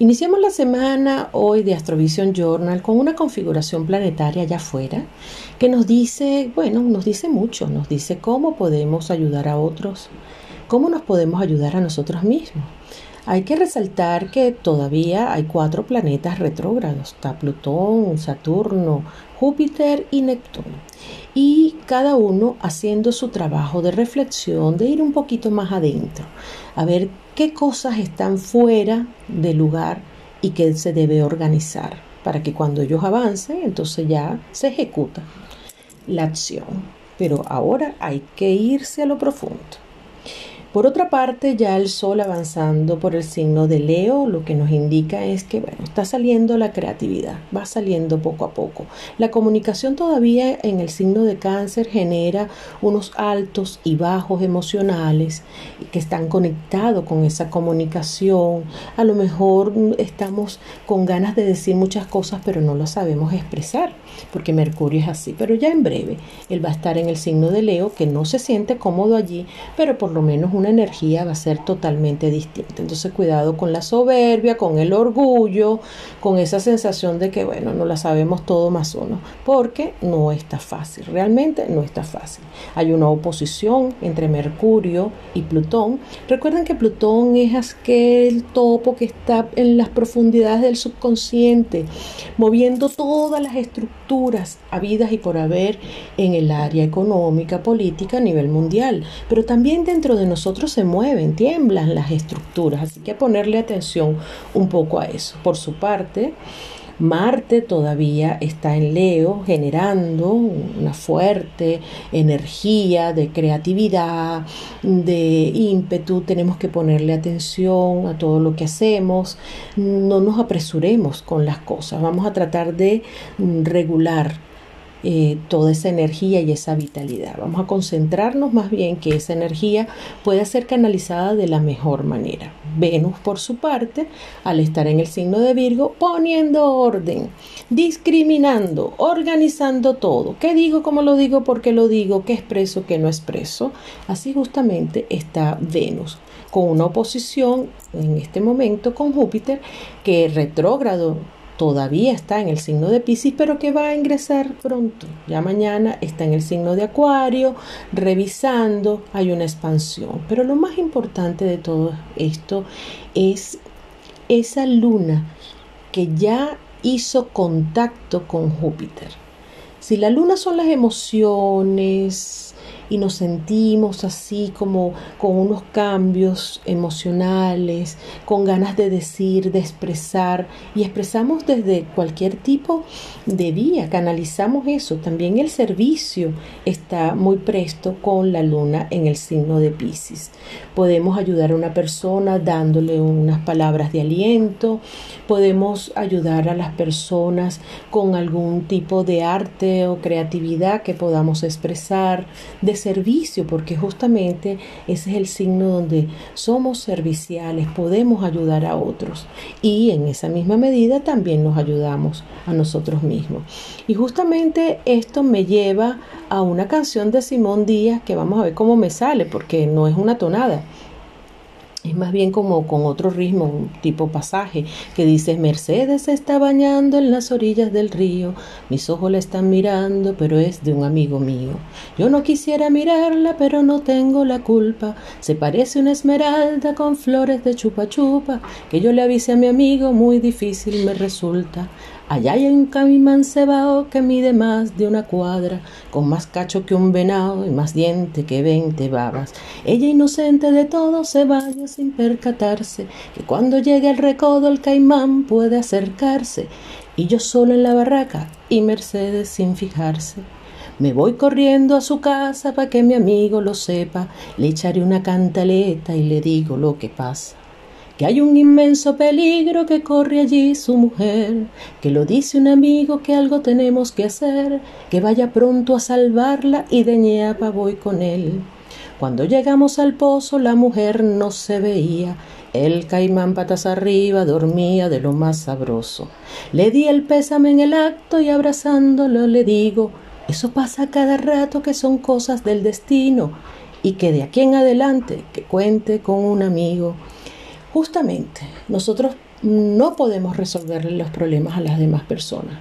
Iniciamos la semana hoy de Astrovision Journal con una configuración planetaria allá afuera que nos dice, bueno, nos dice mucho, nos dice cómo podemos ayudar a otros, cómo nos podemos ayudar a nosotros mismos. Hay que resaltar que todavía hay cuatro planetas retrógrados, está Plutón, Saturno, Júpiter y Neptuno. Y cada uno haciendo su trabajo de reflexión, de ir un poquito más adentro, a ver qué cosas están fuera del lugar y qué se debe organizar para que cuando ellos avancen, entonces ya se ejecuta la acción. Pero ahora hay que irse a lo profundo. Por otra parte, ya el Sol avanzando por el signo de Leo, lo que nos indica es que bueno, está saliendo la creatividad, va saliendo poco a poco. La comunicación todavía en el signo de Cáncer genera unos altos y bajos emocionales que están conectados con esa comunicación. A lo mejor estamos con ganas de decir muchas cosas, pero no lo sabemos expresar, porque Mercurio es así. Pero ya en breve, él va a estar en el signo de Leo, que no se siente cómodo allí, pero por lo menos una energía va a ser totalmente distinta. Entonces cuidado con la soberbia, con el orgullo, con esa sensación de que, bueno, no la sabemos todo más uno, porque no está fácil, realmente no está fácil. Hay una oposición entre Mercurio y Plutón. Recuerden que Plutón es aquel topo que está en las profundidades del subconsciente, moviendo todas las estructuras habidas y por haber en el área económica, política a nivel mundial, pero también dentro de nosotros se mueven, tiemblan las estructuras, así que ponerle atención un poco a eso. Por su parte, Marte todavía está en Leo generando una fuerte energía de creatividad, de ímpetu. Tenemos que ponerle atención a todo lo que hacemos. No nos apresuremos con las cosas. Vamos a tratar de regular eh, toda esa energía y esa vitalidad. Vamos a concentrarnos más bien que esa energía pueda ser canalizada de la mejor manera. Venus, por su parte, al estar en el signo de Virgo, poniendo orden, discriminando, organizando todo. ¿Qué digo? ¿Cómo lo digo? ¿Por qué lo digo? ¿Qué expreso? ¿Qué no expreso? Así justamente está Venus con una oposición en este momento con Júpiter que retrógrado todavía está en el signo de Pisces, pero que va a ingresar pronto. Ya mañana está en el signo de Acuario, revisando, hay una expansión. Pero lo más importante de todo esto es esa luna que ya hizo contacto con Júpiter. Si la luna son las emociones, y nos sentimos así como con unos cambios emocionales, con ganas de decir, de expresar y expresamos desde cualquier tipo de vía, canalizamos eso. También el servicio está muy presto con la luna en el signo de Pisces. Podemos ayudar a una persona dándole unas palabras de aliento, podemos ayudar a las personas con algún tipo de arte o creatividad que podamos expresar, de servicio, porque justamente ese es el signo donde somos serviciales, podemos ayudar a otros y en esa misma medida también nos ayudamos a nosotros mismos. Y justamente esto me lleva a una canción de Simón Díaz que vamos a ver cómo me sale, porque no es una tonada es más bien como con otro ritmo, un tipo pasaje, que dice, Mercedes está bañando en las orillas del río, mis ojos la están mirando, pero es de un amigo mío. Yo no quisiera mirarla, pero no tengo la culpa, se parece una esmeralda con flores de chupa chupa, que yo le avise a mi amigo, muy difícil me resulta. Allá hay un caimán cebao que mide más de una cuadra, con más cacho que un venado y más diente que veinte babas. Ella inocente de todo se vaya sin percatarse, que cuando llegue al recodo el caimán puede acercarse, y yo solo en la barraca y Mercedes sin fijarse. Me voy corriendo a su casa para que mi amigo lo sepa, le echaré una cantaleta y le digo lo que pasa que hay un inmenso peligro que corre allí su mujer, que lo dice un amigo que algo tenemos que hacer, que vaya pronto a salvarla y de ñapa voy con él. Cuando llegamos al pozo la mujer no se veía, el caimán patas arriba dormía de lo más sabroso. Le di el pésame en el acto y abrazándolo le digo, eso pasa cada rato que son cosas del destino y que de aquí en adelante que cuente con un amigo Justamente, nosotros no podemos resolverle los problemas a las demás personas,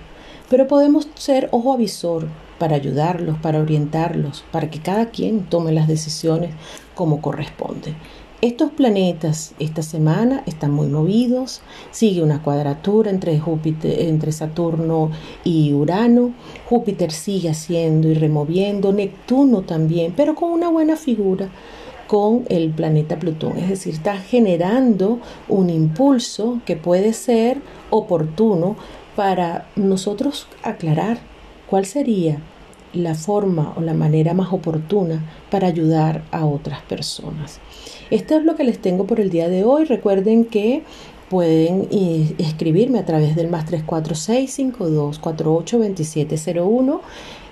pero podemos ser ojo avisor para ayudarlos, para orientarlos, para que cada quien tome las decisiones como corresponde. Estos planetas esta semana están muy movidos, sigue una cuadratura entre Júpiter, entre Saturno y Urano. Júpiter sigue haciendo y removiendo, Neptuno también, pero con una buena figura con el planeta Plutón, es decir, está generando un impulso que puede ser oportuno para nosotros aclarar cuál sería la forma o la manera más oportuna para ayudar a otras personas. Esto es lo que les tengo por el día de hoy. Recuerden que pueden eh, escribirme a través del más 346-5248-2701.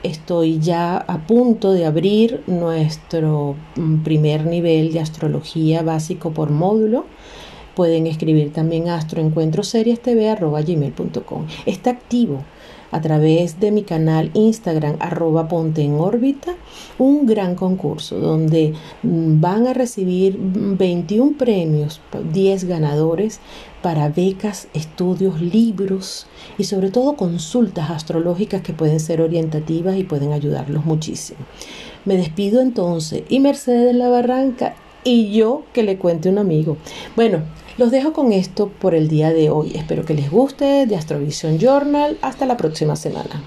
Estoy ya a punto de abrir nuestro mm, primer nivel de astrología básico por módulo. Pueden escribir también astroencuentroseriestv.com. Está activo a través de mi canal Instagram arroba ponte en órbita un gran concurso donde mm, van a recibir 21 premios, 10 ganadores para becas, estudios, libros y sobre todo consultas astrológicas que pueden ser orientativas y pueden ayudarlos muchísimo. Me despido entonces y Mercedes La Barranca y yo que le cuente un amigo. Bueno, los dejo con esto por el día de hoy. Espero que les guste de Astrovisión Journal. Hasta la próxima semana.